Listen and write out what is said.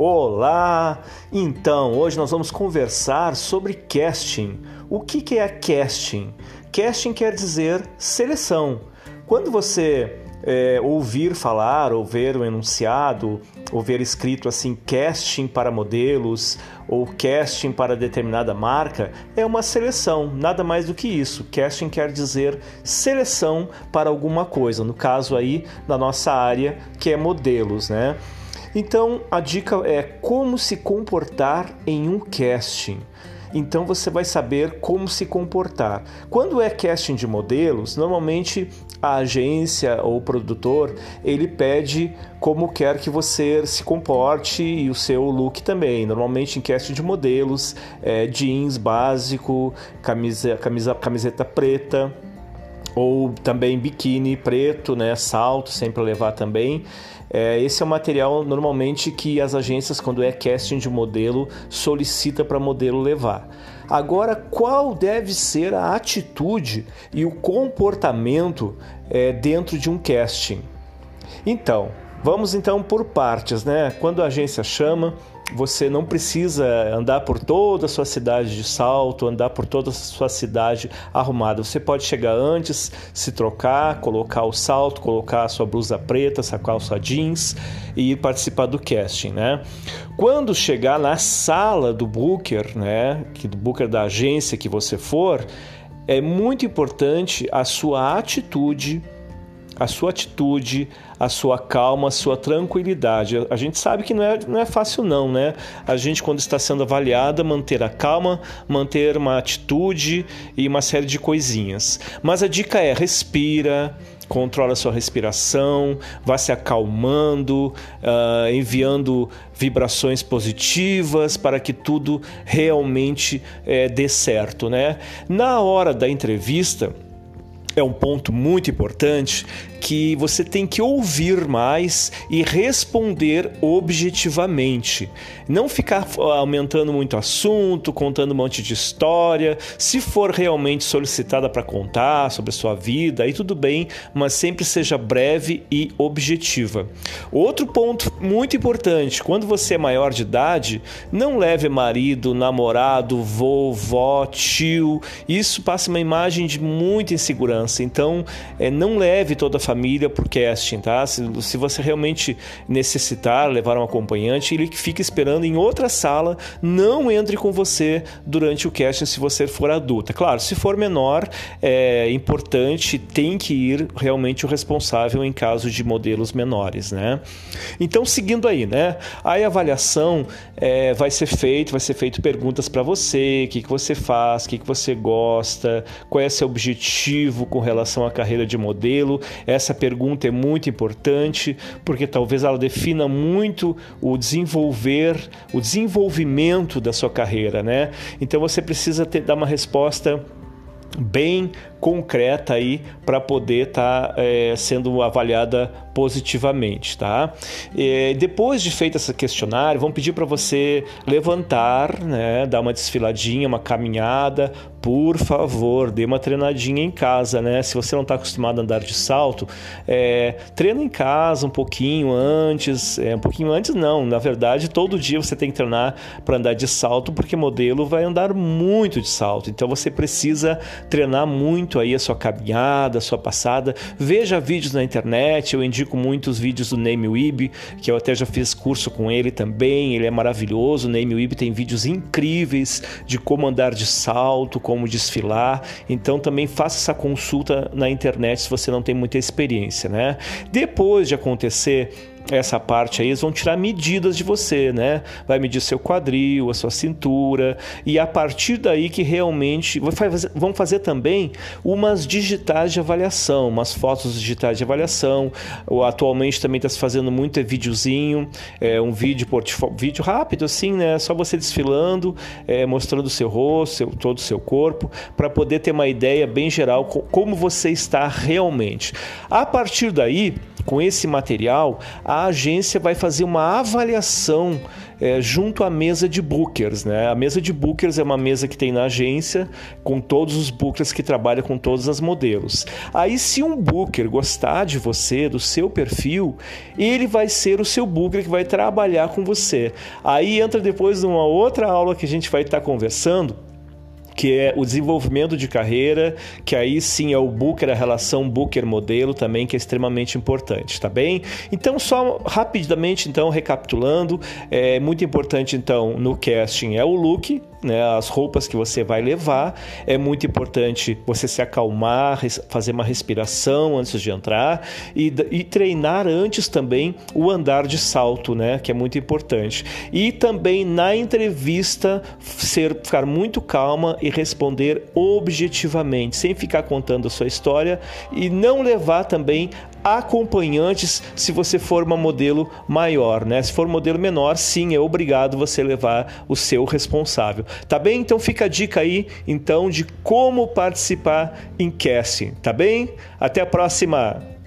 Olá! Então, hoje nós vamos conversar sobre casting. O que, é casting? Casting quer dizer seleção. Quando você é, ouvir falar ou ver o enunciado, ou ver escrito assim casting para modelos ou casting para determinada marca, é uma seleção, nada mais do que isso. Casting quer dizer seleção para alguma coisa, no caso aí da nossa área que é modelos, né? Então a dica é como se comportar em um casting. Então você vai saber como se comportar. Quando é casting de modelos, normalmente a agência ou o produtor ele pede como quer que você se comporte e o seu look também. Normalmente em casting de modelos, é, jeans básico, camisa, camisa, camiseta preta ou também biquíni preto, né, salto sempre levar também. É, esse é o material normalmente que as agências, quando é casting de modelo, solicita para modelo levar. Agora, qual deve ser a atitude e o comportamento é, dentro de um casting? Então, vamos então por partes, né? Quando a agência chama, você não precisa andar por toda a sua cidade de salto, andar por toda a sua cidade arrumada. Você pode chegar antes, se trocar, colocar o salto, colocar a sua blusa preta, essa calça jeans e participar do casting, né? Quando chegar na sala do booker, né, que do booker da agência que você for, é muito importante a sua atitude a sua atitude, a sua calma, a sua tranquilidade. A gente sabe que não é, não é fácil, não, né? A gente, quando está sendo avaliada, manter a calma, manter uma atitude e uma série de coisinhas. Mas a dica é: respira. Controla a sua respiração, vá se acalmando, uh, enviando vibrações positivas para que tudo realmente eh, dê certo, né? Na hora da entrevista, é um ponto muito importante que você tem que ouvir mais e responder objetivamente. Não ficar aumentando muito assunto, contando um monte de história. Se for realmente solicitada para contar sobre a sua vida, aí tudo bem, mas sempre seja breve e objetiva. Outro ponto muito importante: quando você é maior de idade, não leve marido, namorado, vovó, tio. Isso passa uma imagem de muita insegurança. Então, é, não leve toda a família por casting, tá? Se, se você realmente necessitar levar um acompanhante, ele fica esperando em outra sala, não entre com você durante o casting se você for adulta. Claro, se for menor, é importante, tem que ir realmente o responsável em caso de modelos menores, né? Então, seguindo aí, né? Aí a avaliação é, vai ser feita, vai ser feito perguntas para você, o que, que você faz, o que, que você gosta, qual é seu objetivo com relação à carreira de modelo. Essa pergunta é muito importante porque talvez ela defina muito o desenvolver, o desenvolvimento da sua carreira, né? Então você precisa ter, dar uma resposta bem concreta aí para poder estar tá, é, sendo avaliada positivamente, tá? E depois de feito esse questionário, vamos pedir para você levantar, né, dar uma desfiladinha, uma caminhada, por favor, dê uma treinadinha em casa, né? Se você não está acostumado a andar de salto, é, treina em casa um pouquinho antes, é, um pouquinho antes não, na verdade todo dia você tem que treinar para andar de salto, porque modelo vai andar muito de salto, então você precisa treinar muito aí a sua caminhada, a sua passada. Veja vídeos na internet, eu indico muitos vídeos do Name Weeb, que eu até já fiz curso com ele também, ele é maravilhoso. O Name Weeb tem vídeos incríveis de como andar de salto, como desfilar. Então também faça essa consulta na internet se você não tem muita experiência, né? Depois de acontecer essa parte aí, eles vão tirar medidas de você, né? Vai medir seu quadril, a sua cintura, e a partir daí que realmente vão fazer também umas digitais de avaliação, umas fotos digitais de avaliação. Atualmente também está se fazendo muito é videozinho, é, um vídeo vídeo rápido assim, né? Só você desfilando, é, mostrando o seu rosto, seu, todo o seu corpo, para poder ter uma ideia bem geral como você está realmente. A partir daí com esse material, a agência vai fazer uma avaliação é, junto à mesa de bookers. Né? A mesa de bookers é uma mesa que tem na agência com todos os bookers que trabalham com todas as modelos. Aí, se um booker gostar de você, do seu perfil, ele vai ser o seu booker que vai trabalhar com você. Aí entra depois numa outra aula que a gente vai estar conversando que é o desenvolvimento de carreira, que aí sim é o Booker, a relação Booker-modelo também, que é extremamente importante, tá bem? Então, só rapidamente, então, recapitulando, é muito importante, então, no casting é o look, né, as roupas que você vai levar. É muito importante você se acalmar, fazer uma respiração antes de entrar e, e, treinar antes também o andar de salto, né, que é muito importante. E também na entrevista ser, ficar muito calma e responder objetivamente, sem ficar contando a sua história e não levar também acompanhantes se você for uma modelo maior, né? Se for um modelo menor, sim, é obrigado você levar o seu responsável. Tá bem? Então fica a dica aí então de como participar em casting, tá bem? Até a próxima.